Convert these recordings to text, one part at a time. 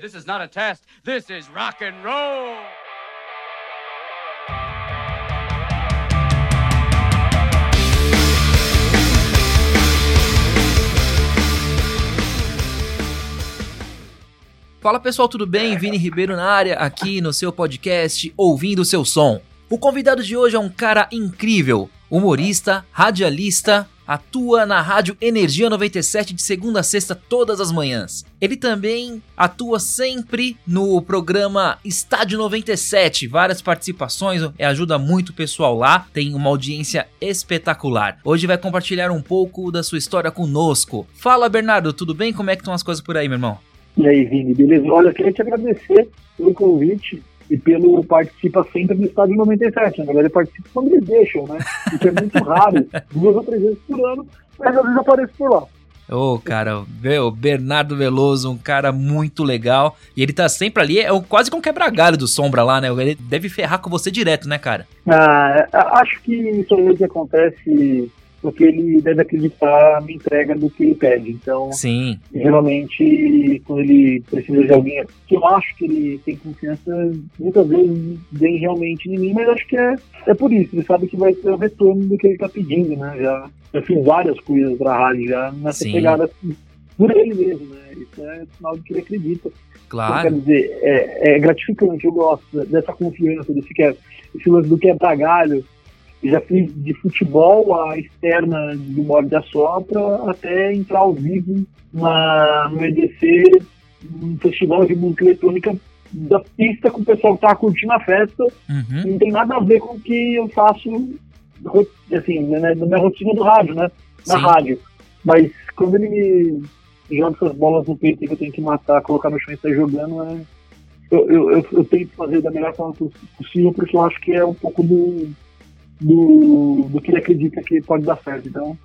this is not a test. This is rock and roll. Fala pessoal, tudo bem? Vini Ribeiro na área, aqui no seu podcast Ouvindo o Seu Som. O convidado de hoje é um cara incrível, humorista, radialista, atua na Rádio Energia 97 de segunda a sexta todas as manhãs. Ele também atua sempre no programa Estádio 97, várias participações, ajuda muito o pessoal lá, tem uma audiência espetacular. Hoje vai compartilhar um pouco da sua história conosco. Fala Bernardo, tudo bem? Como é que estão as coisas por aí, meu irmão? E aí, Vini, beleza? Olha, eu queria te agradecer pelo convite e pelo participa sempre no Estádio 97. Na verdade, participa quando eles deixam, né? Isso é muito raro, duas ou três vezes por ano, mas às vezes apareço por lá. Ô, oh, cara, o Bernardo Veloso, um cara muito legal. E ele tá sempre ali, é quase com um quebra-galho do Sombra lá, né? Ele deve ferrar com você direto, né, cara? Ah, acho que isso aí que acontece porque ele deve acreditar na entrega do que ele pede. Então, Sim. geralmente, quando ele precisa de alguém que eu acho que ele tem confiança, muitas vezes vem realmente em mim, mas acho que é, é por isso. Ele sabe que vai ter o retorno do que ele está pedindo, né? Já, já fiz várias coisas para a rádio já nessa Sim. pegada assim, por ele mesmo, né? Isso é sinal de que ele acredita. Claro. Então, quer dizer, é, é, gratificante, eu gosto dessa confiança, desse, que é, esse lance do quebra-galho, já fiz de futebol a externa do Morde da Sopra até entrar ao vivo na, no EDC, um festival de música eletrônica da pista com o pessoal que tá curtindo a festa. Uhum. Não tem nada a ver com o que eu faço assim, né, na minha rotina do rádio, né? Na Sim. rádio. Mas quando ele me joga essas bolas no peito que eu tenho que matar, colocar no chão e sair jogando, é, eu, eu, eu, eu tento fazer da melhor forma possível, porque eu acho que é um pouco do do, do que ele acredita que pode dar certo. Então,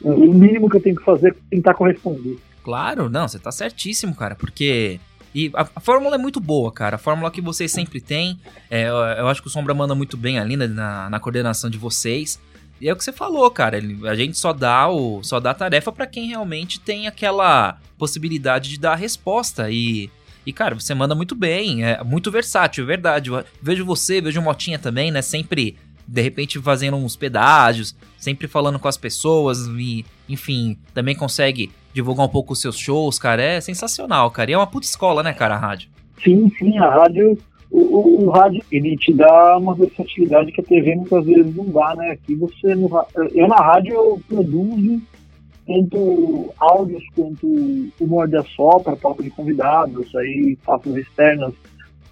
o mínimo que eu tenho que fazer é tentar corresponder. Claro, não, você tá certíssimo, cara, porque. E a, a, fórmula é muito boa, cara. A fórmula que vocês sempre têm. É, eu, eu, acho que o Sombra manda muito bem ali né, na, na coordenação de vocês. E é o que você falou, cara. A gente só dá o só dá tarefa para quem realmente tem aquela possibilidade de dar a resposta. E, e, cara, você manda muito bem. É muito versátil, é verdade. Eu vejo você, vejo o Motinha também, né? Sempre de repente fazendo uns pedágios, sempre falando com as pessoas e, enfim, também consegue divulgar um pouco os seus shows, cara. É sensacional, cara. E é uma puta escola, né, cara, a rádio. Sim, sim, a rádio, o, o, o rádio, ele te dá uma versatilidade que a TV muitas vezes não dá, né? Aqui você, no, eu na rádio eu produzo tanto áudios quanto humor de assopra, papo de convidados, aí faço externas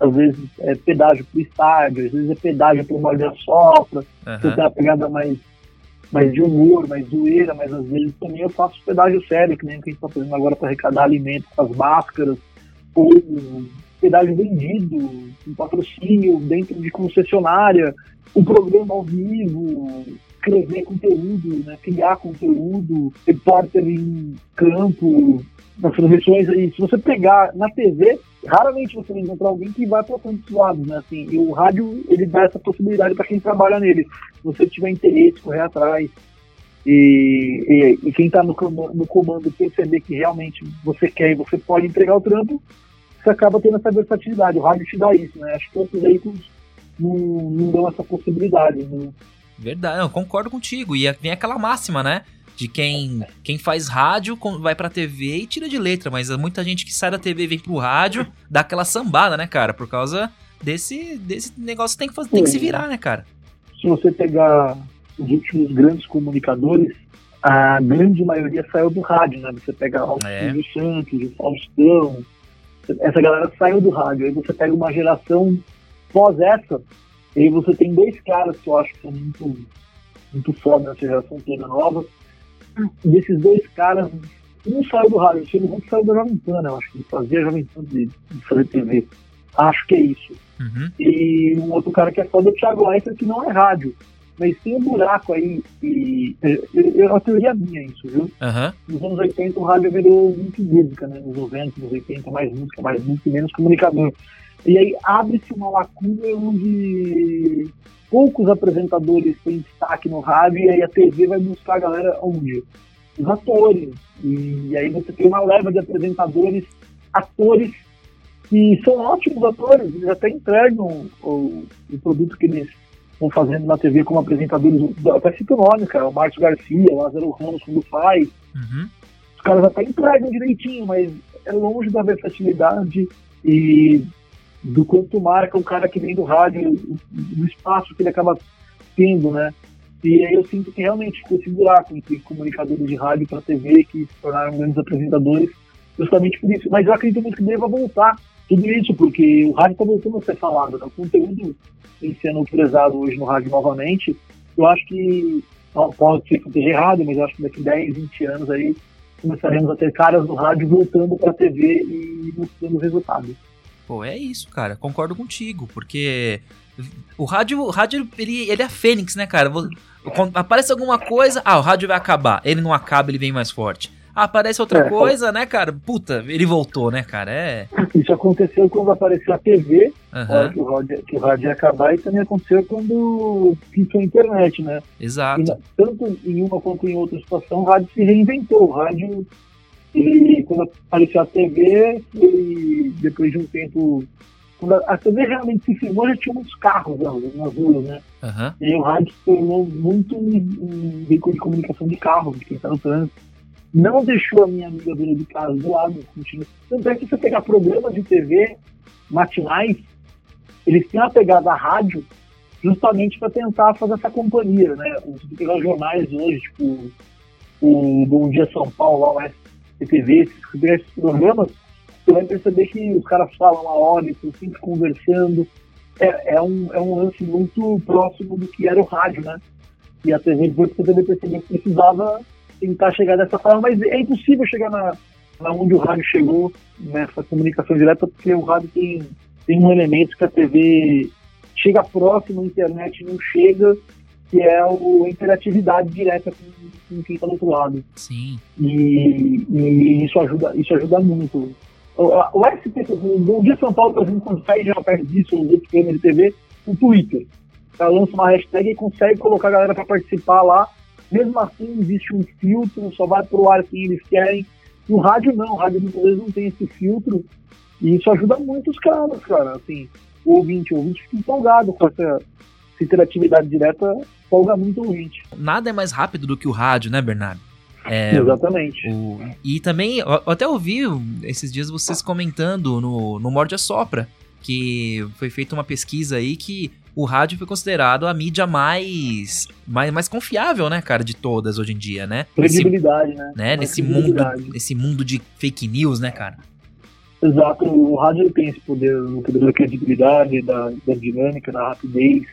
às vezes é pedágio pro estádio, às vezes é pedágio pro molde sopra, uhum. você tem uma pegada mais, mais de humor, mais zoeira, mas às vezes também eu faço pedágio sério, que nem o que a gente está fazendo agora para arrecadar alimento com as máscaras, ou pedágio vendido, um patrocínio dentro de concessionária, um programa ao vivo, escrever conteúdo, né, criar conteúdo, repórter em campo, nas transmissões aí, se você pegar na TV, raramente você vai encontrar alguém que vai para tantos lados, né? Assim, e o rádio, ele dá essa possibilidade para quem trabalha nele. Se você tiver interesse, correr atrás, e, e, e quem está no, no comando perceber que realmente você quer e você pode entregar o trampo, você acaba tendo essa versatilidade. O rádio te dá isso, né? Acho que outros veículos não, não dão essa possibilidade. Né? Verdade, eu concordo contigo. E vem aquela máxima, né? de quem quem faz rádio vai pra TV e tira de letra, mas muita gente que sai da TV e vem pro rádio dá aquela sambada, né, cara? Por causa desse, desse negócio tem que, fazer, tem que se virar, né, cara? Se você pegar os últimos grandes comunicadores, a grande maioria saiu do rádio, né? Você pega o é. Silvio Santos, o Faustão, essa galera saiu do rádio. Aí você pega uma geração pós essa, e aí você tem dois caras que eu acho que são muito, muito foda nessa geração toda nova, desses dois caras, um saiu do rádio, o outro saiu da Jovem Pan, né? Eu acho que ele fazia Jovem Pan de, de fazer TV. Acho que é isso. Uhum. E um outro cara que é foda é o Thiago Leifert, que não é rádio. Mas tem um buraco aí, e é uma teoria minha isso, viu? Uhum. Nos anos 80 o rádio virou muito música, né? Nos 90, nos 80, mais música, mais música e menos comunicador. E aí abre-se uma lacuna onde poucos apresentadores têm destaque no rádio e aí a TV vai buscar a galera onde? Os atores. E aí você tem uma leva de apresentadores, atores e são ótimos atores, eles até entregam o, o produto que eles estão fazendo na TV como apresentadores, até cito o nome, cara, o Márcio Garcia, o Lázaro Ramos, quando faz. Uhum. Os caras até entregam direitinho, mas é longe da versatilidade e do quanto marca um cara que vem do rádio, do espaço que ele acaba tendo, né? E aí eu sinto que realmente ficou segurar com esses comunicadores de rádio para TV que se tornaram grandes apresentadores, justamente por isso. Mas eu acredito muito que deva voltar tudo isso, porque o rádio está voltando a ser falado, né? o conteúdo tem sendo prezado hoje no rádio novamente. Eu acho que, pode ser que esteja errado, mas eu acho que daqui 10, 20 anos aí começaremos a ter caras do rádio voltando para a TV e mostrando resultados. Pô, é isso, cara. Concordo contigo, porque o rádio, o rádio ele, ele é a fênix, né, cara? Quando aparece alguma coisa, ah, o rádio vai acabar. Ele não acaba, ele vem mais forte. Ah, aparece outra é, coisa, né, cara? Puta, ele voltou, né, cara? É. Isso aconteceu quando apareceu a TV, uhum. que, o rádio, que o rádio ia acabar, e também aconteceu quando pintou a internet, né? Exato. E, tanto em uma quanto em outra situação, o rádio se reinventou. O rádio, ele, quando apareceu a TV, e depois de um tempo quando a TV realmente se filmou, já tinha muitos carros nas ruas, né? Uhum. E o rádio se tornou muito um veículo de comunicação de carro, de quem está no trânsito não deixou a minha amiga dona de casa do lado. Continua. Tanto é que se você pegar programas de TV matinais, eles têm a pegada rádio justamente para tentar fazer essa companhia, né? Se você pegar os jornais hoje, tipo o Bom Dia São Paulo, lá, o Você pegar esses programas, você vai perceber que os caras falam a hora, estão sempre conversando. É, é, um, é um lance muito próximo do que era o rádio, né? E a TV, depois percebeu que precisava tentar chegar dessa forma, mas é impossível chegar na, na onde o rádio chegou nessa comunicação direta, porque o rádio tem, tem um elemento que a TV chega próximo, a internet não chega, que é o, a interatividade direta com, com quem está do outro lado. Sim. E, e, isso, ajuda, isso ajuda muito. O, o SPT, o Bom Dia São Paulo, por exemplo, sai já perto disso, os outros programas de TV, o Twitter. Ela lança uma hashtag e consegue colocar a galera para participar lá mesmo assim, existe um filtro, só vai pro ar quem eles querem. No rádio, não. O rádio muitas vezes não tem esse filtro. E isso ajuda muito os caras, cara. Assim, o ouvinte, o ouvinte fica empolgado com essa, essa interatividade direta, empolga muito ouvinte. Nada é mais rápido do que o rádio, né, Bernardo? É, Exatamente. O, e também, eu até ouvi esses dias vocês comentando no, no Morde a Sopra, que foi feita uma pesquisa aí que o rádio foi considerado a mídia mais, mais, mais confiável, né, cara, de todas hoje em dia, né? Credibilidade, né? né? Nesse mundo, nesse mundo de fake news, né, cara? Exato, o rádio tem esse poder, o poder da credibilidade, da, da dinâmica, da rapidez,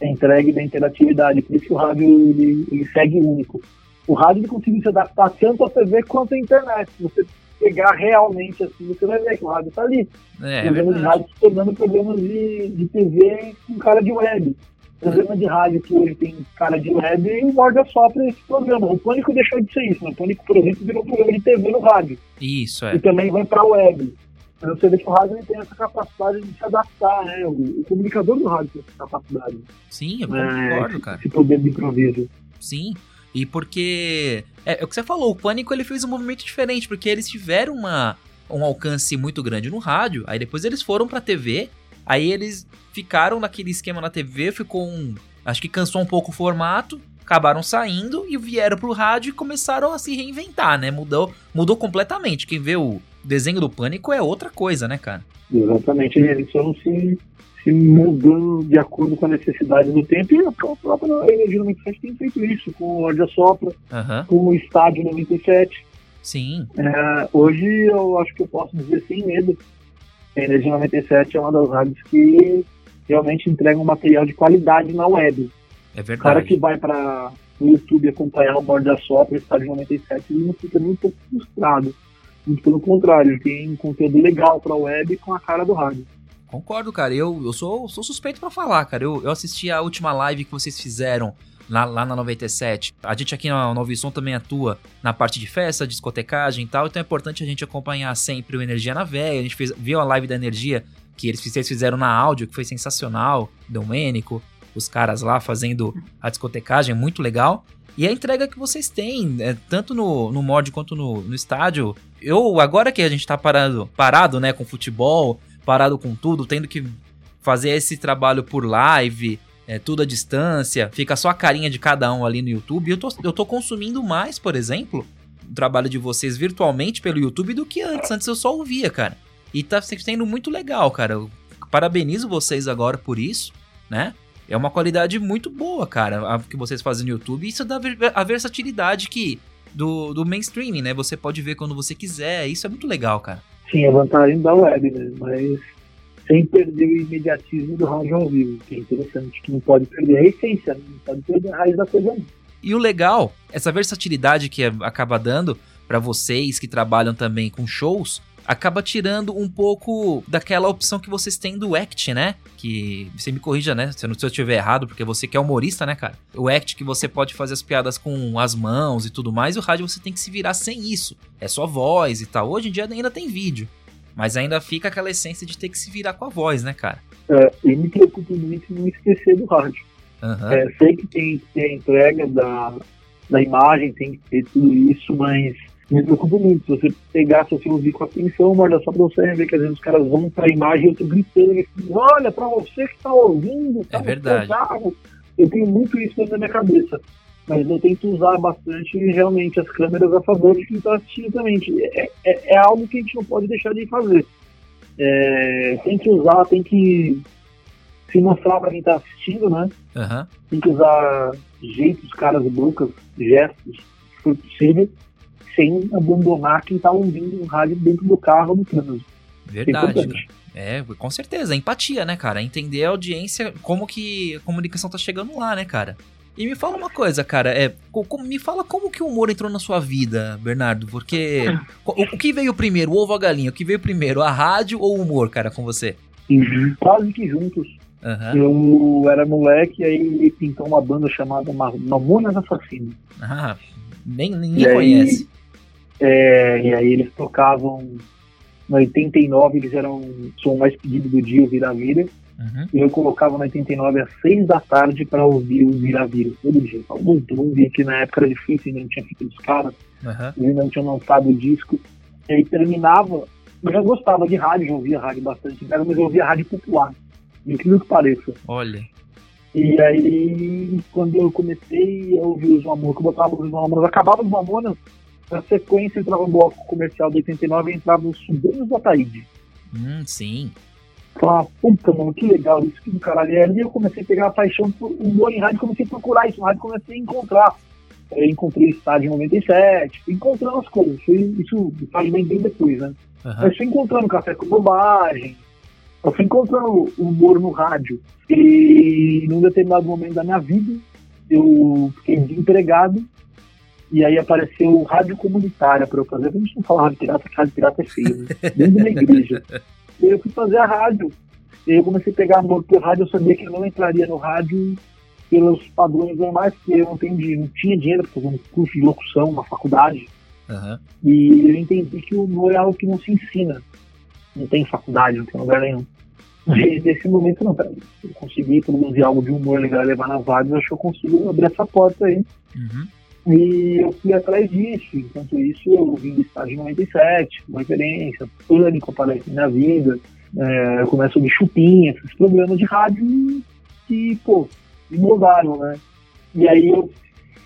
da entrega e da interatividade. Por isso que o rádio ele, ele segue único. O rádio ele conseguiu se adaptar tanto à TV quanto à internet. Você pegar realmente assim, você vai ver que o rádio está ali. É, programas é de rádio se tornando programas de, de TV com cara de web. Programa de rádio que hoje tem cara de web e morde só para esse programa. O Pânico deixou de ser isso. Né? O Pânico, por exemplo, virou um programa de TV no rádio. Isso, é. E também vai para a web. Então você vê que o rádio tem essa capacidade de se adaptar, né? O, o comunicador do rádio tem essa capacidade. Sim, eu concordo, é, cara. Esse poder de improviso. Sim. E porque. É, é, o que você falou, o Pânico ele fez um movimento diferente, porque eles tiveram uma, um alcance muito grande no rádio, aí depois eles foram pra TV, aí eles ficaram naquele esquema na TV, ficou um. Acho que cansou um pouco o formato, acabaram saindo e vieram pro rádio e começaram a se reinventar, né? Mudou, mudou completamente. Quem vê o desenho do Pânico é outra coisa, né, cara? Exatamente, eles não se se mudando de acordo com a necessidade do tempo. E a própria Energia 97 tem feito isso com o Lorde Sopra, uhum. com o Estádio 97. Sim. É, hoje eu acho que eu posso dizer sem medo. A Energia 97 é uma das rádios que realmente entrega um material de qualidade na web. É verdade. O cara que vai para o YouTube acompanhar o Borda Sopra, o Estádio 97, ele não fica nem um pouco frustrado. Muito pelo contrário, tem um conteúdo legal para a web com a cara do rádio. Concordo, cara. Eu, eu sou, sou suspeito para falar, cara. Eu, eu assisti a última live que vocês fizeram lá, lá na 97. A gente aqui na Nova Som também atua na parte de festa, discotecagem e tal. Então é importante a gente acompanhar sempre o Energia na Véia. A gente fez, viu a live da Energia que eles, vocês fizeram na áudio, que foi sensacional. Domênico, os caras lá fazendo a discotecagem, muito legal. E a entrega que vocês têm, é, tanto no, no mod quanto no, no estádio. Eu, agora que a gente tá parado, parado, né, com futebol, parado com tudo, tendo que fazer esse trabalho por live, é, tudo à distância, fica só a carinha de cada um ali no YouTube. Eu tô, eu tô consumindo mais, por exemplo, o trabalho de vocês virtualmente pelo YouTube do que antes. Antes eu só ouvia, cara. E tá sendo muito legal, cara. Eu parabenizo vocês agora por isso, né? É uma qualidade muito boa, cara, a que vocês fazem no YouTube. Isso dá a versatilidade que do, do mainstream, né? Você pode ver quando você quiser. Isso é muito legal, cara. Sim, a vantagem da web, né? Mas sem perder o imediatismo do rádio ao vivo, que é interessante, que não pode perder a essência, né? não pode perder a raiz da coisa. Não. E o legal, essa versatilidade que acaba dando para vocês que trabalham também com shows, acaba tirando um pouco daquela opção que vocês têm do act, né? Que você me corrija, né? Se eu, se eu estiver errado, porque você que é humorista, né, cara? O act que você pode fazer as piadas com as mãos e tudo mais, e o rádio você tem que se virar sem isso. É só voz e tal. Hoje em dia ainda tem vídeo. Mas ainda fica aquela essência de ter que se virar com a voz, né, cara? É, e me preocupo muito em não esquecer do rádio. Uhum. É, sei que tem que ter a entrega da, da imagem, tem que ter tudo isso, mas me preocupa muito. Se você pegar, se você ouvir com atenção, guarda só pra você ver que às vezes os caras vão pra imagem e eu tô gritando, e olha, pra você que tá ouvindo, tá é verdade. Eu tenho muito isso dentro da minha cabeça. Mas eu tento usar bastante realmente as câmeras a favor de quem está assistindo também. É, é, é, algo que a gente não pode deixar de fazer. É, tem que usar, tem que se mostrar para quem está assistindo, né? Uhum. Tem que usar jeitos, caras, bocas, gestos, se for possível, sem abandonar quem está ouvindo o rádio dentro do carro ou no trânsito. Verdade. É, com certeza, empatia, né, cara? Entender a audiência, como que a comunicação tá chegando lá, né, cara? E me fala uma coisa, cara, é, me fala como que o humor entrou na sua vida, Bernardo, porque o, o que veio primeiro, o ovo ou a galinha? O que veio primeiro, a rádio ou o humor, cara, com você? Uhum. Quase que juntos. Uhum. Eu era moleque e aí pintou uma banda chamada Mamonas Assassinos. Ah, nem, ninguém conhece. É, e aí eles tocavam. No 89 eles eram o som mais pedido do dia, o Vira Vira. Uhum. E eu colocava no 89 às 6 da tarde para ouvir o Vira Vira todo dia. Muito ouvir que na época era difícil, ainda não tinha fita dos caras, uhum. eles não tinham lançado o disco. E aí terminava. Eu já gostava de rádio, já ouvia rádio bastante, mas eu ouvia rádio popular incrível que pareça. Olha. E aí, quando eu comecei a ouvir os Mamonas, que eu botava os Mamonas, acabava os Mamonas, na sequência entrava o bloco comercial do 89 e entrava os Sobrinhos do Ataíde. Hum, sim. Falava, puta, mano, que legal isso, que do caralho. E aí eu comecei a pegar a paixão por humor em rádio, comecei a procurar isso na rádio, comecei a encontrar. Eu encontrei estádio 97, encontrando as coisas. Isso faz bem, bem depois, né? Uhum. Mas fui encontrando café com bobagem, eu fui encontrando o humor no rádio. E num determinado momento da minha vida, eu fiquei desempregado. E aí apareceu rádio comunitária para eu fazer. A gente não fala rádio pirata, porque rádio pirata é feio, né? dentro da igreja. E eu fui fazer a rádio. E aí eu comecei a pegar amor pelo rádio. Eu sabia que eu não entraria no rádio pelos padrões normais, porque eu não, tenho, não tinha dinheiro para fazer um curso de locução, uma faculdade. Uhum. E eu entendi que o humor é algo que não se ensina. Não tem faculdade, não tem lugar nenhum. Desde nesse momento, não, peraí, eu consegui produzir algo de humor legal e levar nas rádios, acho que eu consigo abrir essa porta aí. Uhum. E eu fui atrás disso. Enquanto isso, eu vim do estágio 97, uma referência, pânico aparece na minha vida. É, eu começo a ouvir chupinha, esses programas de rádio que, pô, me moldaram, né? E aí eu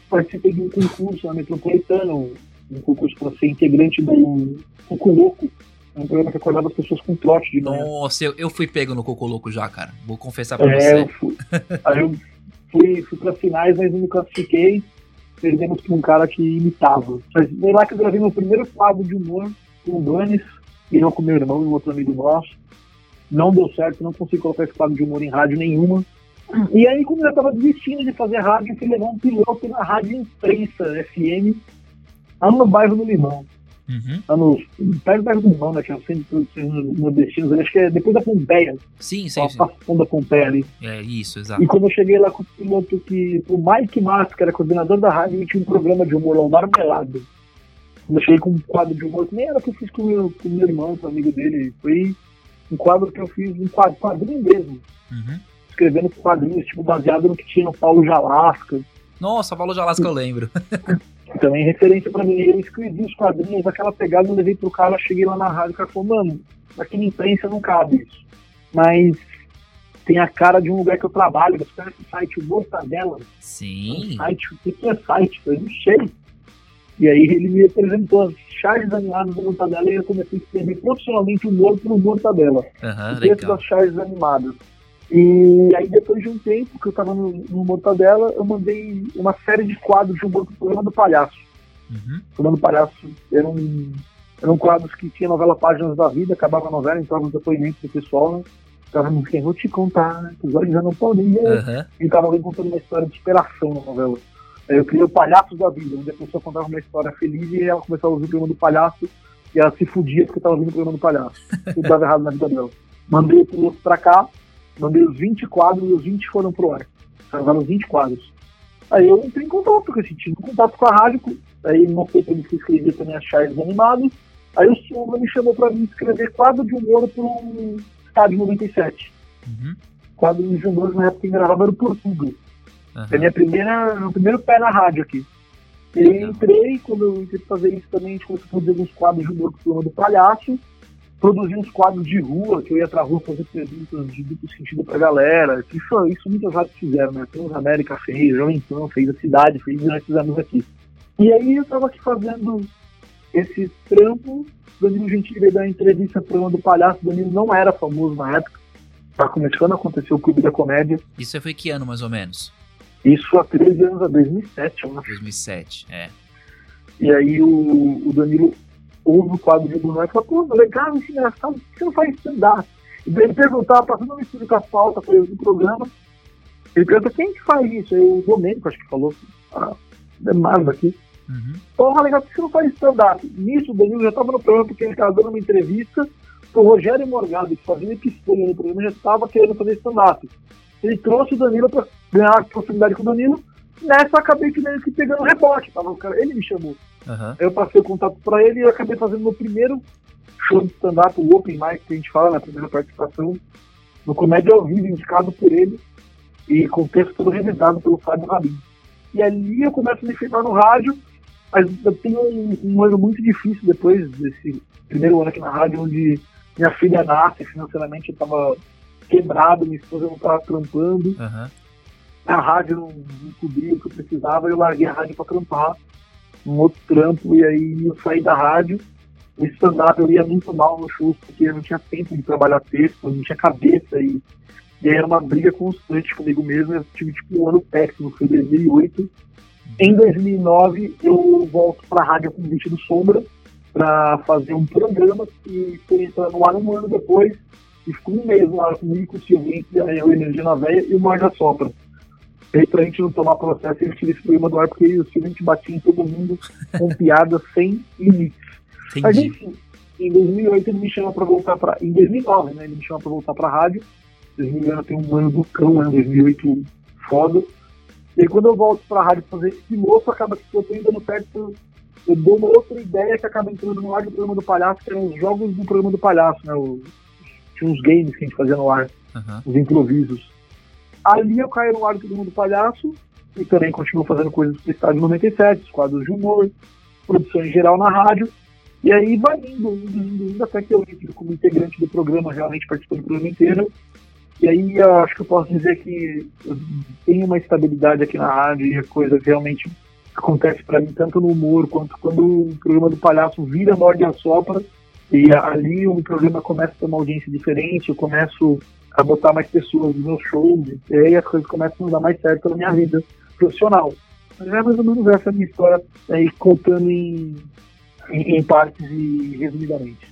participei de um concurso na Metropolitana, um concurso para ser integrante do Coco Louco, é um programa que acordava as pessoas com trote de manhã. Nossa, eu, eu fui pego no Cocoloco já, cara. Vou confessar pra é, você. Eu fui, aí eu fui, fui pra finais, mas não me classifiquei. Perdemos pra um cara que imitava. Mas lá que eu gravei meu primeiro quadro de humor com o Danis, e eu com meu irmão e um outro amigo nosso. Não deu certo, não consegui colocar esse quadro de humor em rádio nenhuma. E aí, como eu já tava desistindo de fazer rádio, eu fui levar um piloto na Rádio Imprensa FM, lá no bairro do Limão. Uhum. Tá no, perto, né? Que é o centro de produções. Acho que é depois da Pompeia. Sim, sim. sim. Passando da Pompeia ali. É isso, exato. E quando eu cheguei lá com o piloto que. O Mike Massa, que era coordenador da rádio, tinha um programa de humor lá, o Marmelado. Quando eu cheguei com um quadro de humor, que nem era que eu fiz com o meu, com meu irmão, com o amigo dele. Foi um quadro que eu fiz, um quadro, quadrinho mesmo. Uhum. Escrevendo quadrinhos, tipo, baseado no que tinha no Paulo Jalasca. Nossa, Valor de Alasca eu lembro. Também referência pra mim. Eu escrevi os quadrinhos, aquela pegada, eu levei pro cara, cheguei lá na rádio, o cara falou, mano, aqui na imprensa não cabe isso. Mas tem a cara de um lugar que eu trabalho, você conhece o site Mortadela? Sim. Um site, o que é site? Eu não sei. E aí ele me apresentou as charges animadas do Mortadela e eu comecei a escrever profissionalmente humor pro Mortadela. Aham, texto legal. das charges animadas. E aí depois de um tempo que eu tava no, no Mortadela, eu mandei uma série de quadros de pro programa do Palhaço. Uhum. O programa do Palhaço eram, eram quadros que tinha novela Páginas da Vida, acabava a novela, entrava os depoimentos do pessoal, né? Ficava no quem vou te contar, né? Os olhos já não podem ver. Aham. E tava alguém contando uma história de superação na novela. Aí eu criei o Palhaços da Vida, onde a pessoa contava uma história feliz e ela começava a ouvir o programa do Palhaço e ela se fudia porque tava ouvindo o programa do Palhaço. Tudo dava errado na vida dela. Mandei o piloto pra cá, mandei os 20 quadros e os 20 foram pro ar. Gravaram 20 quadros. Aí eu entrei em contato com esse time, em contato com a rádio, aí mostrei pra ele que escrevia também as charges animadas. Aí o Sombra me chamou pra mim escrever quadro de humor pro Estádio 97. Uhum. Quadro de humor na época que gravava era o Portugal. É Aham. minha primeira, meu primeiro pé na rádio aqui. E aí entrei, quando eu entrei fazer isso também, a gente começou a produzir alguns quadros de humor com o programa do palhaço, produzi uns quadros de rua, que eu ia pra rua fazer perguntas de duplo sentido pra galera. Isso, isso muitas rádios fizeram, né? Tem os América fez, Jovem Pan fez, a cidade fez, e nós fizemos aqui. E aí eu tava aqui fazendo esse trampo, Danilo Gentili veio dar uma entrevista pro programa do palhaço, Danilo não era famoso na época, tá começando a acontecer o Clube da Comédia, Isso foi que ano, mais ou menos? isso há 13 anos, a 2007, eu acho. 2007, é. E aí o, o Danilo ouve o quadro de Bruno e fala, pô, legal, isso é engraçado, por que você não faz stand-up? E daí ele perguntava, passando uma mistura com a pauta foi do programa, ele pergunta, quem que faz isso? Aí o Domênico, acho que falou, ah, é aqui. Uhum. Porra, legal, por que você não faz stand-up? Nisso, o Danilo já estava no programa porque ele estava dando uma entrevista pro Rogério Morgado, que fazia epistola no programa, já estava querendo fazer stand-up. Ele trouxe o Danilo para ganhar a possibilidade com o Danilo. Nessa, eu acabei que meio que pegando rebote. Tava, o ele me chamou. Aí eu passei o contato para ele e acabei fazendo meu primeiro show de stand-up, o Open Mic, que a gente fala na primeira participação, no Comédia ao Vivo, indicado por ele, e com o texto todo revisado pelo Fábio Rabin. E ali eu começo a me firmar no rádio, mas eu tenho um, um ano muito difícil depois desse primeiro ano aqui na rádio, onde minha filha nasce, financeiramente eu estava quebrado, minha esposa não estava trampando, Aham. a rádio não, não cobria o que eu precisava, eu larguei a rádio para trampar um outro trampo, e aí eu saí da rádio. O stand-up eu ia muito mal nos shows, porque eu não tinha tempo de trabalhar texto, eu não tinha cabeça, e, e aí era uma briga constante comigo mesmo. Eu tive tipo um ano péssimo, foi 2008. Em 2009, eu volto pra rádio com Convite do Sombra para fazer um programa que foi entrar no ar um ano depois, e ficou um mês no ar comigo, com o Silvinho, aí o Energia na Veia e o Morda Sopra. E aí, pra gente não tomar processo, ele tira esse programa do ar, porque o Silvio a gente batia em todo mundo com piadas sem limites. Mas enfim, em 2008 ele me chama pra voltar pra. Em 2009, né? Ele me chama pra voltar pra rádio. 2009 tem um ano do cão, né? 2008 foda. E aí quando eu volto pra rádio fazer esse piloto, acaba que eu tô indo dando certo. Eu, eu dou uma outra ideia que acaba entrando no ar do programa do palhaço, que eram os jogos do programa do palhaço, né? O, tinha uns games que a gente fazia no ar Aham. os improvisos. Ali eu caí no ar do Mundo Palhaço e também continuo fazendo coisas pro Estádio 97, os quadros de humor, produção em geral na rádio. E aí vai indo, indo, indo, indo até que eu entro como integrante do programa, realmente participando do programa inteiro. E aí eu acho que eu posso dizer que eu tenho uma estabilidade aqui na rádio e a coisa realmente acontece para mim, tanto no humor quanto quando o programa do palhaço vira Morde a Sopra. E ali o programa começa a ter uma audiência diferente, eu começo a botar mais pessoas nos meus shows, e aí as coisas começam a dar mais certo na minha vida profissional. Mas é mais ou menos essa a minha história aí contando em, em, em partes e resumidamente.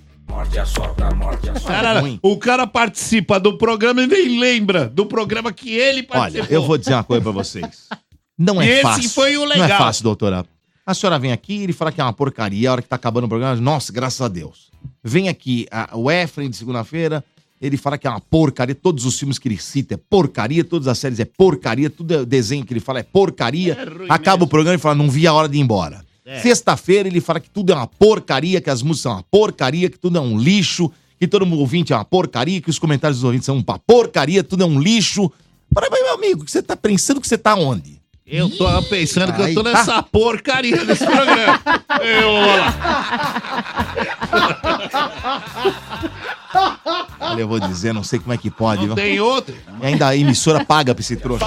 Cara, ruim. o cara participa do programa e nem lembra do programa que ele Olha, participou. eu vou dizer uma coisa pra vocês. Não é esse fácil. foi o Não legal. é fácil, doutora. A senhora vem aqui, ele fala que é uma porcaria, a hora que tá acabando o programa, nossa, graças a Deus. Vem aqui a- o Efren de segunda-feira, ele fala que é uma porcaria, todos os filmes que ele cita é porcaria, todas as séries é porcaria, tudo é desenho que ele fala é porcaria. É Acaba mesmo. o programa e fala, não vi a hora de ir embora. É. Sexta-feira ele fala que tudo é uma porcaria, que as músicas são uma porcaria, que tudo é um lixo, que todo mundo ouvinte é uma porcaria, que os comentários dos ouvintes são uma porcaria, tudo é um lixo. Para, meu amigo, que você tá pensando que você tá onde? Eu tô pensando que eu tô Ai, nessa porcaria desse programa. Eu lá. Olha, eu vou dizer, não sei como é que pode. Não viu? tem outro. E ainda a emissora paga pra esse trouxa.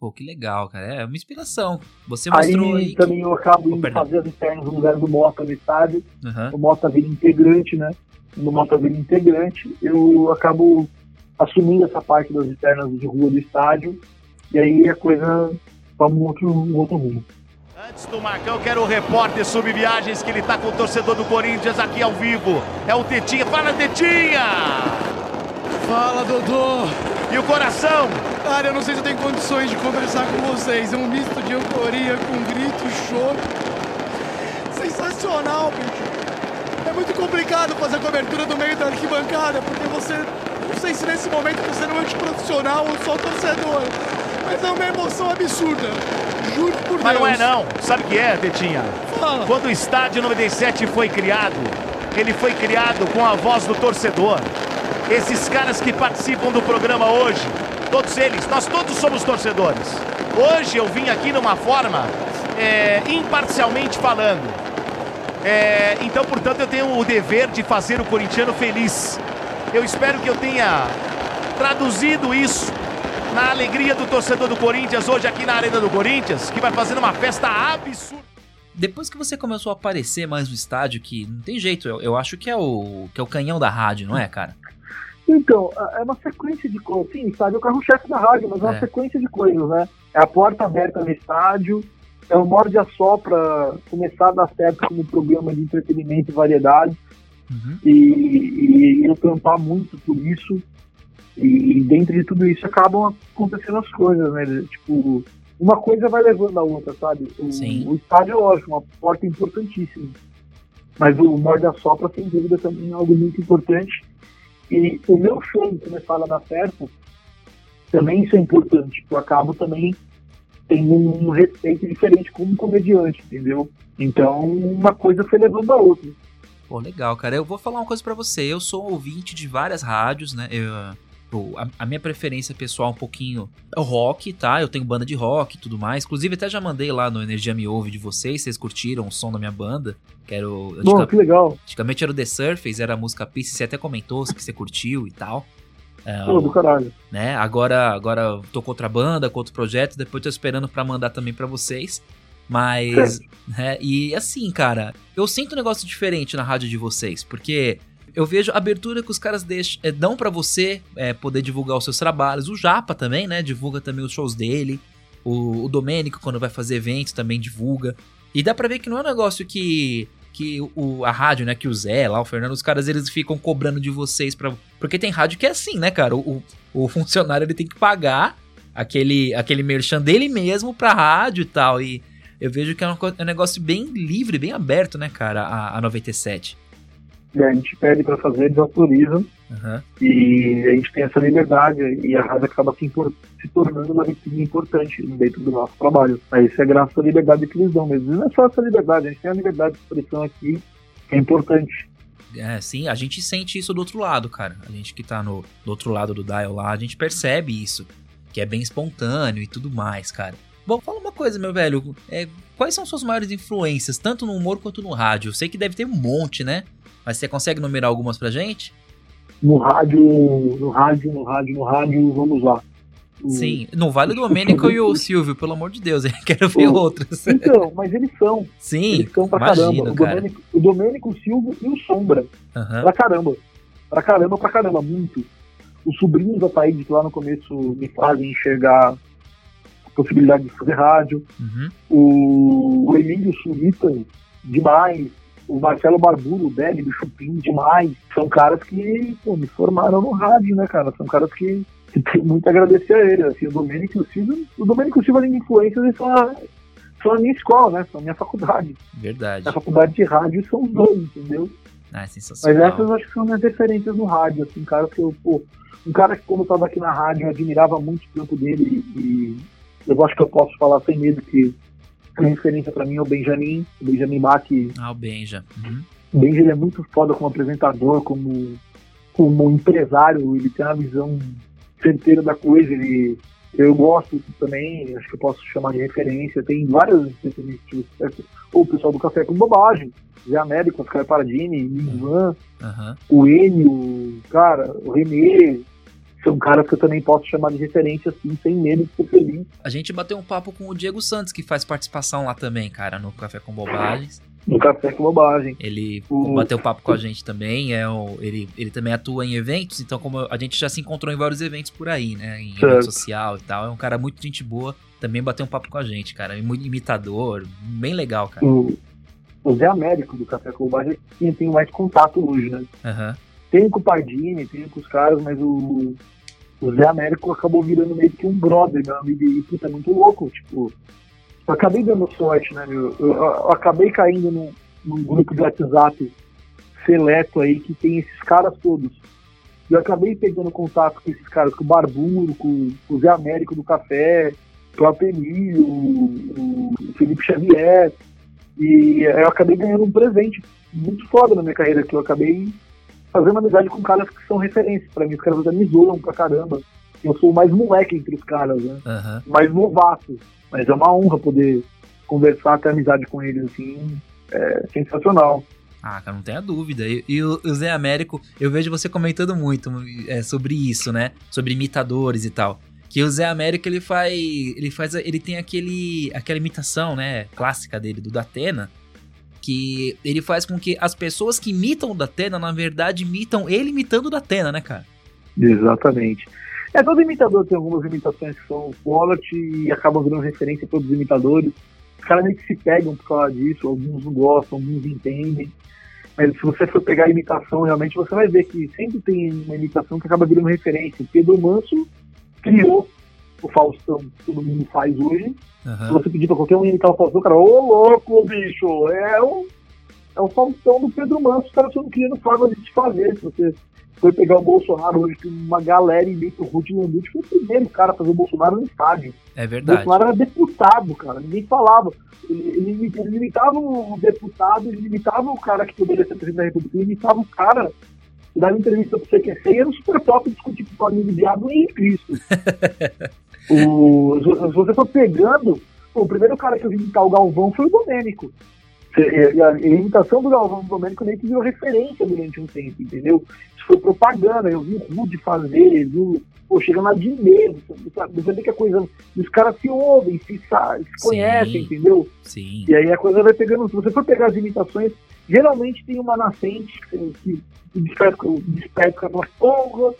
Pô, que legal, cara. É uma inspiração. Você mostrou Aí aí. também eu acabo Oh, indo perdão. fazer as internas no lugar do Mota no estádio. Aham. O Mota vira integrante, né? No Mota vira integrante, eu acabo assumindo essa parte das internas de rua do estádio. E aí a coisa toma um outro, um outro rumo. Antes do Marcão, quero o repórter sobre viagens que ele tá com o torcedor do Corinthians aqui ao vivo. É o Tetinha. Fala, Tetinha! Fala, Dodô! E o coração? Cara, eu não sei se eu tenho condições de conversar com vocês. É um misto de euforia com grito choro. Sensacional, bicho. É muito complicado fazer a cobertura do meio da arquibancada, porque você. Não sei se nesse momento você não é antiprofissional ou só torcedor. Mas é uma emoção absurda. Juro por Mas Deus. não é não. Sabe o que é, Tetinha? Fala. Quando o Estádio 97 foi criado, ele foi criado com a voz do torcedor. Esses caras que participam do programa hoje, todos eles, nós todos somos torcedores. Hoje eu vim aqui numa forma é, imparcialmente falando. É, então, portanto, eu tenho o dever de fazer o corintiano feliz. Eu espero que eu tenha traduzido isso na alegria do torcedor do Corinthians hoje aqui na Arena do Corinthians, que vai fazendo uma festa absurda. Depois que você começou a aparecer mais no estádio, que não tem jeito, eu, eu acho que é o que é o canhão da rádio, não é, cara? Então, é uma sequência de coisas. Sim, estádio é o carro-chefe da rádio, mas é uma É. sequência de coisas, né? É a porta aberta no estádio, é o morde a só pra começar a dar certo como programa de entretenimento e variedade. Uhum. E, e eu trampar muito por isso. E dentro de tudo isso acabam acontecendo as coisas, né? Tipo, uma coisa vai levando a outra, sabe? O, Sim. o estádio é lógico, uma porta importantíssima. Mas o morde a sopra, sem dúvida, também é algo muito importante. E o meu show começar a dar certo, também isso é importante. Eu acabo também tendo um respeito diferente como comediante, entendeu? Então, uma coisa foi levando a outra. Pô, legal, cara. Eu vou falar uma coisa pra você. Eu sou ouvinte de várias rádios, né? Eu, pô, a, a minha preferência pessoal um pouquinho é o rock, tá? Eu tenho banda de rock e tudo mais. Inclusive, até já mandei lá no Energia Me Ouve de vocês. Vocês curtiram o som da minha banda. Que era o. Bom, que legal. Antigamente era o The Surface, era a música Peace. Você até comentou que você curtiu e tal. É, Pô, do caralho. né? Agora, agora tô com outra banda, com outro projeto, depois tô esperando pra mandar também pra vocês. Mas, né? E assim, cara, eu sinto um negócio diferente na rádio de vocês, porque eu vejo a abertura que os caras deixam, é, dão pra você é, poder divulgar os seus trabalhos. O Japa também, né? Divulga também os shows dele. O, o Domênico, quando vai fazer eventos, também divulga. E dá pra ver que não é um negócio que que o, a rádio, né, que o Zé lá, o Fernando, os caras eles ficam cobrando de vocês para porque tem rádio que é assim, né, cara? O, o, o funcionário ele tem que pagar aquele aquele merchan dele mesmo pra rádio e tal. E eu vejo que é um, é um negócio bem livre, bem aberto, né, cara, a, a 97. E a gente pede para fazer, eles autorizam, Aham. e a gente tem essa liberdade, e a rádio acaba se, se tornando uma vitrine importante dentro do nosso trabalho. Aí isso é graças à liberdade que eles dão mesmo. E não é só essa liberdade, a gente tem a liberdade de expressão aqui, que é importante. É, sim, a gente sente isso do outro lado, cara. A gente que tá no, do outro lado do dial lá, a gente percebe isso. Que é bem espontâneo e tudo mais, cara. Bom, fala uma coisa, meu velho. É, quais são suas maiores influências, tanto no humor quanto no rádio? Eu sei que deve ter um monte, né? Mas você consegue numerar algumas pra gente? No rádio, no rádio, no rádio, no rádio, vamos lá. Sim. Não vale o Domênico e o Silvio, pelo amor de Deus. Eu quero ver O- outras. Então, mas eles são, Sim, eles são pra imagino, caramba. O cara. Domênico, o Domênico, o Silvio e o Sombra. Aham. Pra caramba. Pra caramba, pra caramba, muito. Os sobrinhos da Taíde que lá no começo me fazem enxergar possibilidade de fazer rádio. Uhum. O, o Emílio Surita, demais. O Marcelo Barbulo, o Deli, do Chupim, demais. São caras que pô, me formaram no rádio, né, cara? São caras que, que tem muito a agradecer a eles. Assim, o Domênico e o Silva, o Domênico e o Silva, além de influências, são a, são a minha escola, né? São a minha faculdade. Verdade. A faculdade de rádio são os dois, entendeu? Ah, é Mas sensacional. essas eu acho que são minhas referências no rádio, assim, caras que eu, pô, um cara que quando eu tava aqui na rádio eu admirava muito o trampo dele e eu acho que eu posso falar sem medo que a referência pra mim é o Benjamin, o Benjamin Mac. Ah, o Benja. Uhum. O Benjamin ele é muito foda como apresentador, como, como empresário, ele tem uma visão certeira da coisa, ele, Eu gosto também, acho que eu posso chamar de referência, tem várias referências, o pessoal do Café com Bobagem, Zé Américo, Oscar Paradini, Linvan, Aham. o Enio, cara, o Renê, são caras que eu também posso chamar de referência, assim, sem medo de ser feliz. A gente bateu um papo com o Diego Santos, que faz participação lá também, cara, no Café com Bobagens. No Café com Bobagem. Ele O- bateu papo com a gente também, é o, ele, ele também atua em eventos, então como a gente já se encontrou em vários eventos por aí, né? Em Certo. evento social e tal. É um cara muito gente boa, também bateu um papo com a gente, cara. Muito imitador, bem legal, cara. O, o Zé Américo do Café com Bobagem, tenho mais contato hoje, né? Aham. Tenho com o Pardini, tenho com os caras, mas o, o Zé Américo acabou virando meio que um brother, meu amigo, e puta, é muito louco, tipo, eu acabei dando sorte, né, meu, eu, eu acabei caindo num, num grupo de WhatsApp seleto aí que tem esses caras todos. Eu acabei pegando contato com esses caras, com o Barburo, com, com o Zé Américo do Café, Emílio, o, o Felipe Xavier, e eu acabei ganhando um presente muito foda na minha carreira, que eu acabei fazendo amizade com caras que são referências pra mim. Os caras me zoam pra caramba. Eu sou o mais moleque entre os caras, né? Aham. Mais novato. Mas é uma honra poder conversar, ter amizade com eles, assim. É sensacional. Ah, cara, não tenha dúvida. E, e o, Zé Américo, eu vejo você comentando muito é, sobre isso, né? Sobre imitadores e tal. Que o Zé Américo, ele faz. Ele faz. Ele tem aquele. aquela imitação, né? Clássica dele, do Datena. Que ele faz com que as pessoas que imitam o Datena, na verdade, imitam ele imitando o Datena, né, cara? Exatamente. É, todo imitador tem algumas imitações que são quality e acabam virando referência para os imitadores. Os caras meio que se pegam por causa disso, alguns não gostam, alguns entendem. Mas se você for pegar a imitação, realmente você vai ver que sempre tem uma imitação que acaba virando referência. O Pedro Manso criou o Faustão que todo mundo faz hoje. Se Aham. você pedir pra qualquer um imitar o Faustão, o cara, ô louco, bicho, é o, é o Faustão do Pedro Manso, os caras estão criando forma de se fazer. Se você for pegar o Bolsonaro hoje, que uma galera imita o Ruth Landucci, foi o primeiro cara a fazer o Bolsonaro no estádio. É O verdade. Bolsonaro era deputado, cara, ninguém falava. Ele, ele, ele imitava o deputado, ele imitava o cara que poderia ser presidente da República, ele imitava o cara que dava entrevista pro CQC e era um super top discutir com o do Diabo e Cristo. o, se você for pegando, o primeiro cara que eu vi imitar o Galvão foi o Domênico. E a, a imitação do Galvão do Domênico meio que virou referência durante um tempo, entendeu? Isso foi propaganda, eu vi o Rude fazer, viu, pô, chegando lá de sabe? você vê que a coisa, os caras se ouvem, se, sa- se Sim. conhecem, entendeu? Sim. E aí a coisa vai pegando. Se você for pegar as imitações, geralmente tem uma nascente que, que, que desperta, desperta fala, porra,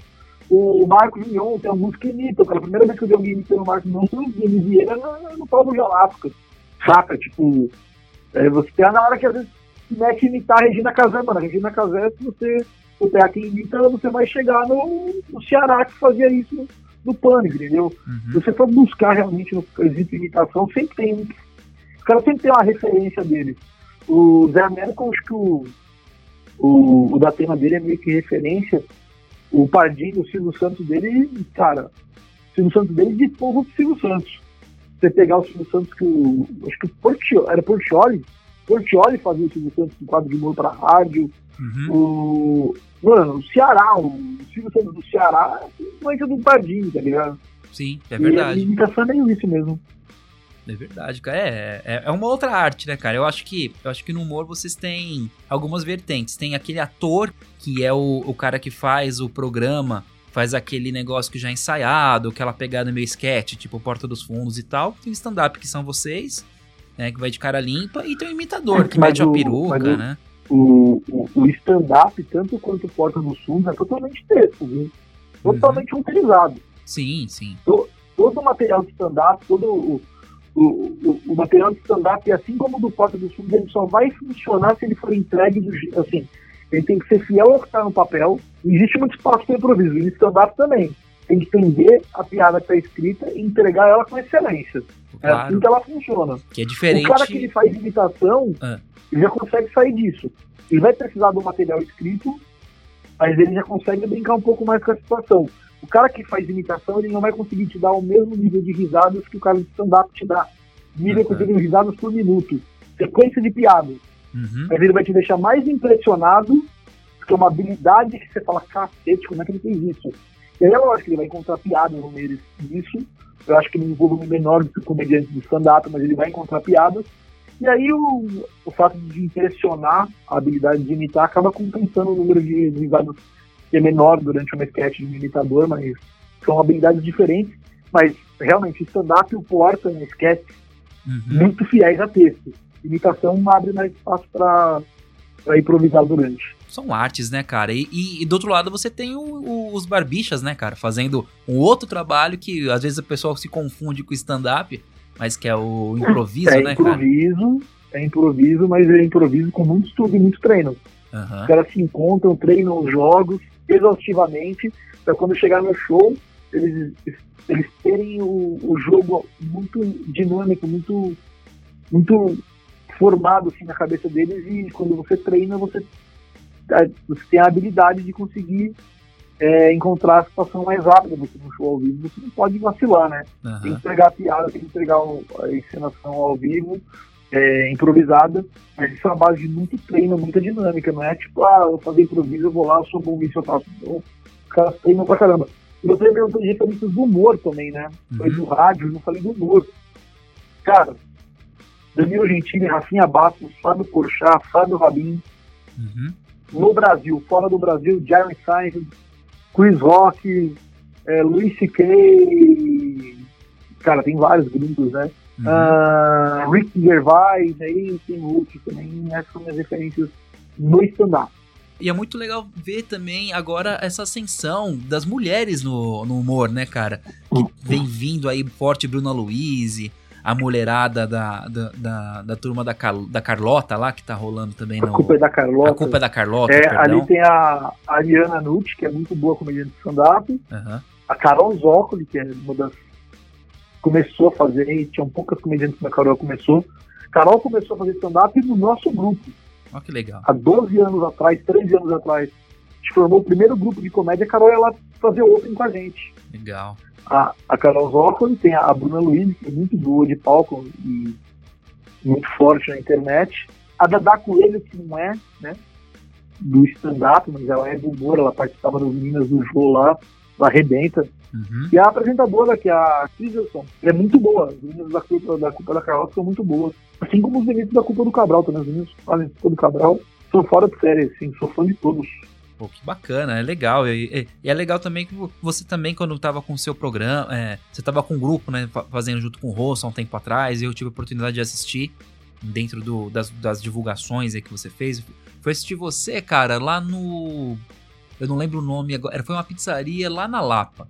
o Marcos Mignon tem uma música que imita. Cara, a primeira vez que eu vi alguém imitando o Marcos Mignon foi o Guilherme Vieira no, no Paulo Galáctica. Saca? Tipo, é, você tem na hora que às vezes se mete a imitar a Regina Casé, mano. A Regina Casé, se você pegar quem imita, você vai chegar no, no Ceará que fazia isso no, no Pânico, entendeu? Uhum. Se você for buscar realmente no quesito de imitação, sempre tem. Os caras sempre tem uma referência dele. O Zé Américo, acho que o, o, o da tema dele é meio que referência. O Pardinho, o Silvio Santos dele, cara, o Silvio Santos dele de povo pro Silvio Santos. Você pegar o Silvio Santos que o. Acho que o Portioli, era Portioli. Portioli fazia o Silvio Santos com quadro de humor pra rádio. Uhum. O. Mano, o Ceará, o Silvio Santos do Ceará é influência do Pardinho, tá ligado? Sim, é E a verdade. imitação é meio isso mesmo. É verdade, cara. É, é, é uma outra arte, né, cara? Eu acho que eu acho que no humor vocês têm algumas vertentes. Tem aquele ator que é o, o cara que faz o programa, faz aquele negócio que já é ensaiado, aquela pegada meio sketch, tipo Porta dos Fundos e tal. Tem o stand-up que são vocês, né, que vai de cara limpa, e tem o imitador que Mas mete a o- peruca, né? O, o, o stand-up, tanto quanto o Porta dos Fundos, é totalmente texto, viu? Totalmente roteirizado. Sim, sim. todo o material de stand-up, todo o, o, o, o material de stand-up, assim como o do Porta dos Fundos, ele só vai funcionar se ele for entregue do assim. Ele tem que ser fiel ao que está no papel. Existe muito espaço para improviso. E stand-up também. Tem que entender a piada que está escrita e entregar ela com excelência. É assim Claro. que ela funciona. Que é diferente. O cara que ele faz imitação, Ah. ele já consegue sair disso. Ele vai precisar do material escrito, mas ele já consegue brincar um pouco mais com a situação. O cara que faz imitação, ele não vai conseguir te dar o mesmo nível de risadas que o cara de stand-up te dá. Nível Uhum. de risadas por minuto. Sequência de piadas. Uhum. Mas ele vai te deixar mais impressionado, porque é uma habilidade que você fala, cacete, como é que ele fez isso? E aí é lógico que ele vai encontrar piadas no meio disso. Eu acho que num volume menor do que o comediante de stand-up, mas ele vai encontrar piadas. E aí o, o fato de impressionar a habilidade de imitar acaba compensando o número de risadas é menor durante uma sketch de um imitador, mas são habilidades diferentes. Mas realmente, stand-up e o Porta na sketch Uhum. muito fiéis a texto. Imitação abre mais espaço para improvisar durante. São artes, né, cara? E, e- e do outro lado você tem o- o- os barbichas, né, cara? Fazendo um outro trabalho que às vezes o pessoal se confunde com stand-up, mas que é o improviso, é né, cara? improviso, é improviso, mas é improviso com muito estudo e muito treino. Aham. Os caras se encontram, treinam os jogos exaustivamente, para quando chegar no show, eles, eles terem o, o jogo muito dinâmico, muito, muito formado assim, na cabeça deles, e quando você treina, você, você tem a habilidade de conseguir é, encontrar a situação mais rápida, você no show ao vivo, você não pode vacilar, né? Tem aham. que pegar a piada, tem que pegar a encenação ao vivo, é, improvisada, mas isso é uma base de muito treino, muita dinâmica, não é tipo, ah, eu fazer improviso, eu vou lá, eu sou bom nisso, eu faço. Então, os caras treinam pra caramba. E você me perguntou de referências do humor também, né? Foi Uhum. do rádio, eu não falei do humor. Cara, Danilo Gentili, Rafinha Bastos, Fábio Porchat, Fábio Rabin, Uhum. no Brasil, fora do Brasil, Jeremy Seinfeld, Chris Rock, é, C.K., cara, tem vários gringos, né? Uhum. Ah, Rick Gervais, aí tem outros também, essas são minhas referências no stand-up. E é muito legal ver também agora essa ascensão das mulheres no, no humor, né, cara? Que vem vindo aí forte Bruna Luiz, a mulherada da, da, da, da turma da, Car- da Carlota lá, que tá rolando também A no. culpa é da Carlota. A culpa é da Carlota, É, ali tem a Ariana Nutt, que é muito boa comediante de stand-up, Aham. a Carol Zócoli, que é uma das. Começou a fazer, e tinham poucas comediantes que a Carol começou. Carol começou a fazer stand-up no nosso grupo. Olha que legal. há 12 anos atrás, 13 anos atrás, a gente formou o primeiro grupo de comédia, a Carol ia lá fazer open com a gente. Legal. A, a Carol Zócoli tem a Bruna Luiz, que é muito boa de palco e muito forte na internet. A Dada Coelho, que não é, né, do stand-up, mas ela é do humor, ela participava das meninas do show lá, ela arrebenta. Uhum. E a apresentadora, que é a Criselson, é muito boa. As meninas da culpa da, culpa da Carol são muito boas. Assim como os meninos da culpa do Cabral também. Os meninos fazem culpa do Cabral são fora de série, assim, sou fã de todos. Pô, que bacana, é legal. E, e- é legal também que você também, quando tava com o seu programa, é, você tava com um grupo, né, fa- fazendo junto com o Rosso há um tempo atrás, e eu tive a oportunidade de assistir dentro do- das, das divulgações aí que você fez. Foi assistir você, cara, lá no. Eu não lembro o nome agora. Foi uma pizzaria lá na Lapa.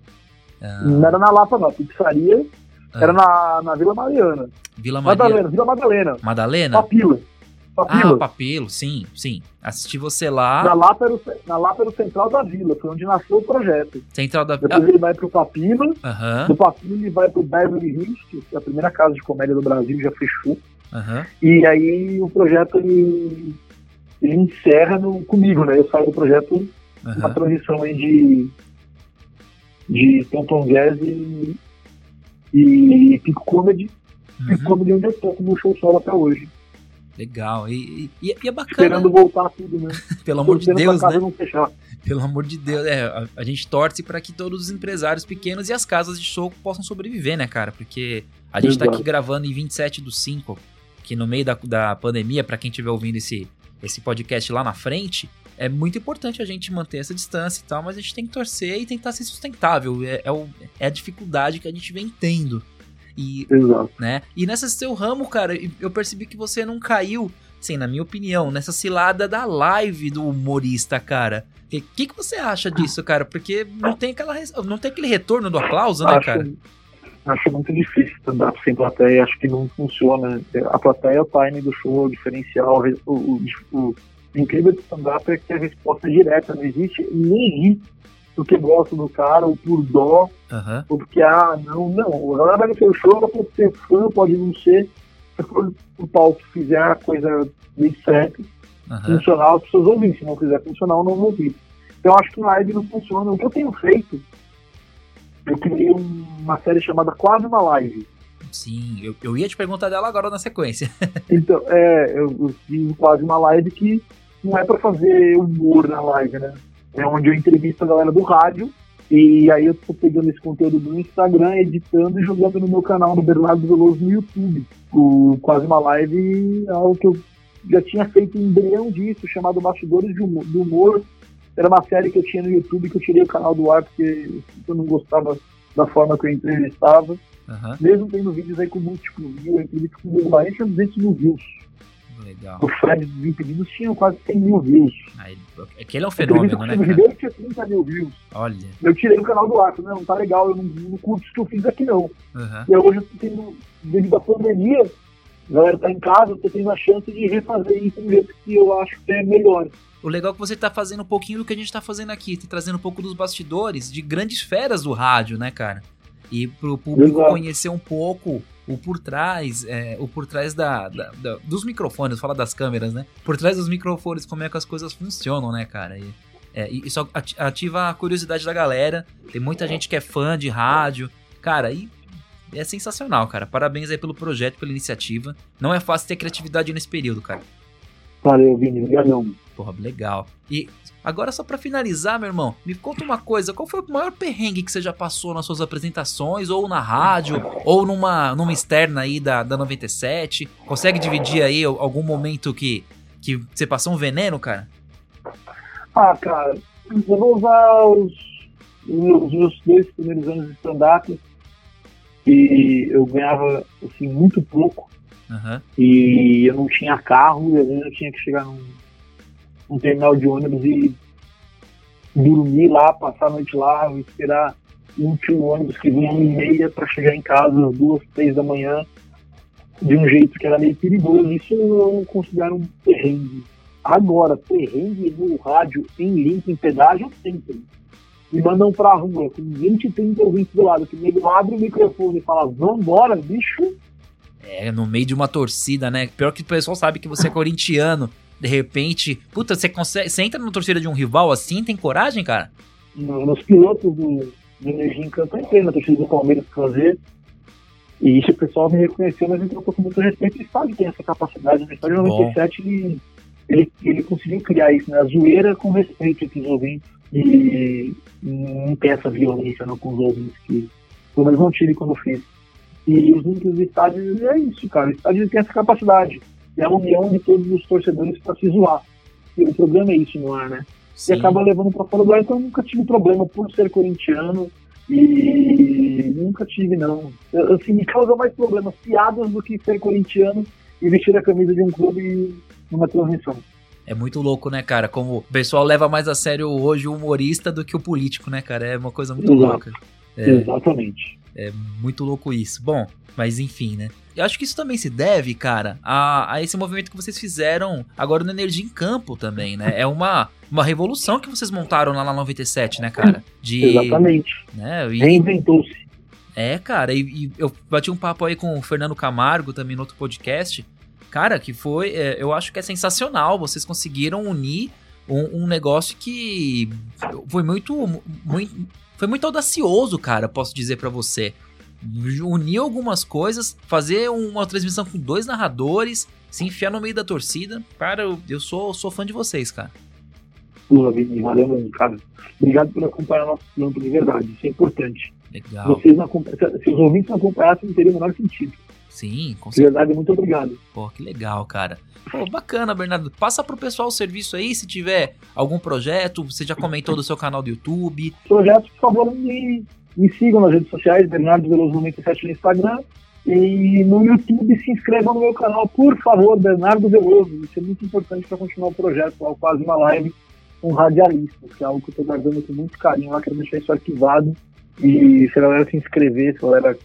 Não era na Lapa, não. A pizzaria Ah. era na, na Vila Mariana. Vila Maria. Madalena, Vila Madalena. Madalena? Papila. Ah, Papila. Papilo, sim, sim. Assisti você lá, na, Lapa era o, na Lapa era o central da vila, foi onde nasceu o projeto. Central da. Depois ele vai pro Papila, Ah, Aham, do Papila ele vai pro Beverly Hills, que é a primeira casa de comédia do Brasil, já fechou. aham. E aí o projeto ele, ele encerra no, comigo, né? Eu saio do projeto uma aham. transição aí de, de Tonton Jazz e, e Pico Comedy. Pico Uhum. Comedy é onde eu tô com o show solo até hoje. Legal. E, e, e é bacana, Esperando voltar tudo, né? pelo amor de Deus, né? Pelo amor de Deus, é, a, a gente torce para que todos os empresários pequenos e as casas de show possam sobreviver, né, cara? Porque a gente tá Exato. aqui gravando em 27 do 5, que no meio da, da pandemia, para quem estiver ouvindo esse, esse podcast lá na frente, é muito importante a gente manter essa distância e tal, mas a gente tem que torcer e tentar ser sustentável. É, é, o- é a dificuldade que a gente vem tendo. E Exato. né? E nessa seu ramo, cara, eu percebi que você não caiu, assim, na minha opinião, nessa cilada da live do humorista, cara. O que, que, que você acha disso, cara? Porque não tem aquela não tem aquele retorno do aplauso, né, cara? acho, acho muito difícil stand-up sem plateia, acho que não funciona. A plateia é o time do show, o diferencial, o, o, o incrível do stand-up é que a resposta é direta, não existe nem rir porque gosta do cara, ou por dó, Aham. ou porque, ah, não, não. A galera vai no seu show, ela pode ser fã, pode não ser. Se for o palco fizer a coisa bem certa, aham. funcional, as pessoas ouvem. Se não fizer funcional, não vão ouvir. Então, eu acho que live não funciona. O que eu tenho feito, eu criei um- uma série chamada Quase uma Live. Sim, eu, eu ia te perguntar dela agora na sequência. Então, é, eu, eu fiz quase uma live que não é pra fazer humor na live, né? É onde eu entrevisto a galera do rádio E aí eu tô pegando esse conteúdo do Instagram, editando e jogando no meu canal do Bernardo Veloso no YouTube. O Quase Uma Live é algo que eu já tinha feito um embrião disso, chamado Bastidores do Humor. Era uma série que eu tinha no YouTube que eu tirei o canal do ar porque eu não gostava da forma que eu entrevistava. Aham, Mesmo tendo vídeos aí com múltiplos mil, entrevistas com 40 a 200 mil views. Legal. O Fred dos Impedidos tinha quase 100 mil views. Aí, aquele é um entrevista fenômeno, o né, cara? Ribeiro tinha 30 mil views. Olha. Eu tirei o canal do ar, falei, não, tá legal, eu não, não curto isso que eu fiz aqui não. Aham. E hoje eu tô tendo, devido à pandemia, a galera tá em casa, eu tô tendo a chance de refazer isso do jeito que eu acho que é melhor. O legal é que você tá fazendo um pouquinho do que a gente tá fazendo aqui, tá trazendo um pouco dos bastidores de grandes feras do rádio, né, cara? E pro público Exato. conhecer um pouco o por trás, é, o por trás da, da- da- dos microfones, fala das câmeras, né? Por trás dos microfones, como é que as coisas funcionam, né, cara? E, é, isso ati- ativa a curiosidade da galera. Tem muita gente que é fã de rádio. Cara, e é sensacional, cara. Parabéns aí pelo projeto, pela iniciativa. Não é fácil ter criatividade nesse período, cara. Valeu, Vini, obrigadão. Porra, legal. E agora só pra finalizar, meu irmão, me conta uma coisa, qual foi o maior perrengue que você já passou nas suas apresentações, ou na rádio, ou numa, numa externa aí da, da 97? Consegue dividir aí algum momento que, que você passou um veneno, cara? Ah, cara, eu vou usar os, os meus dois primeiros anos de stand-up e eu ganhava, assim, muito pouco Aham. e eu não tinha carro e eu tinha que chegar num, num terminal de ônibus e dormir lá, passar a noite lá, e esperar o último ônibus que vinha uma e meia para chegar em casa às duas, três da manhã de um jeito que era meio perigoso. Isso eu não considero um perrengue. Agora, perrengue no rádio em link, em pedágio, sempre. Me mandam pra rua com 20, 30 ouvintes do lado, que o nego abre o microfone e fala, vambora, bicho. É, no meio de uma torcida, né? Pior que o pessoal sabe que você é corintiano. De repente, puta, você consegue. Você entra na torcida de um rival assim, tem coragem, cara? No- Nos pilotos do, do Energia em Campo, eu entrei na torcida do Palmeiras fazer. E isso o pessoal me reconheceu, mas tô com muito respeito e sabe que tem essa capacidade. No estádio Bom. 97 ele, ele, ele conseguiu criar isso, né? A zoeira com respeito entre os ouvintes. E não tem essa violência não, com os ouvintes que pelo menos não tive quando fiz. E os únicos estádios é isso, cara. O estádio tem essa capacidade. É a união de todos os torcedores pra se zoar. E o programa é isso no ar, né? Sim. e acaba levando pra fora do ar, então eu nunca tive problema por ser corintiano e nunca tive, não. Eu- Assim, me causa mais problemas piadas do que ser corintiano e vestir a camisa de um clube numa transmissão. É muito louco, né, cara? Como o pessoal leva mais a sério hoje o humorista do que o político, né, cara? É uma coisa muito Exato. louca. É. Exatamente. Muito louco isso. Bom, mas enfim, né? Eu acho que isso também se deve, cara, a, a esse movimento que vocês fizeram agora no Energia em Campo também, né? É uma, uma revolução que vocês montaram lá na 97, né, cara? De, Exatamente. Né? E- Reinventou-se. é, cara, e, e eu bati um papo aí com o Fernando Camargo também no outro podcast. Cara, que foi. é, eu acho que é sensacional. Vocês conseguiram unir um, um negócio que foi muito, muito. Foi muito audacioso, cara, posso dizer pra você. Unir algumas coisas, fazer uma transmissão com dois narradores, se enfiar no meio da torcida. Cara, eu, eu sou, sou fã de vocês, cara. Pô, Vini, Valeu, mesmo, cara. Obrigado por acompanhar nosso trampo de verdade. Isso é importante. Legal. Vocês não se os ouvintes não acompanhassem, não teria o menor sentido. Sim, com certeza. verdade, muito obrigado. Pô, que legal, cara. Pô, bacana, Bernardo. Passa pro pessoal o serviço aí, se tiver algum projeto, você já comentou do seu canal do YouTube. projetos, por favor, me, me sigam nas redes sociais, Bernardo Veloso 97 no Instagram. E no YouTube se inscrevam no meu canal, por favor, Bernardo Veloso. Isso é muito importante para continuar o projeto lá, quase uma live com radialistas, que é algo que eu estou guardando com muito carinho lá, quero deixar isso arquivado. E se a galera se inscrever, se a galera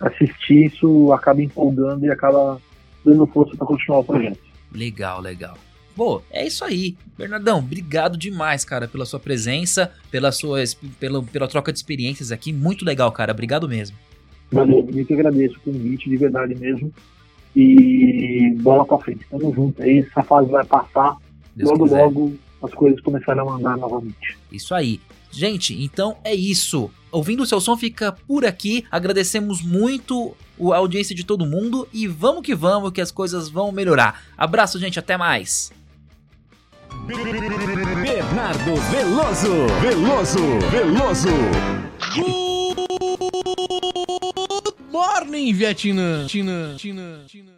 assistir, isso acaba empolgando e acaba dando força para continuar o projeto. Legal, legal. Pô, é isso aí. Bernardão, obrigado demais, cara, pela sua presença, pela sua pela, pela troca de experiências aqui. Muito legal, cara. Obrigado mesmo. Valeu, eu que agradeço o convite, de verdade mesmo. E bola pra frente, tamo junto aí, essa fase vai passar, Deus logo quiser. logo as coisas começarão a andar novamente. Isso aí. Gente, então é isso. Ouvindo o seu som fica por aqui. Agradecemos muito a audiência de todo mundo e vamos que vamos que as coisas vão melhorar. Abraço, gente, até mais. Bernardo Veloso, Veloso, Veloso. Good morning, Vietnã. China, China, China.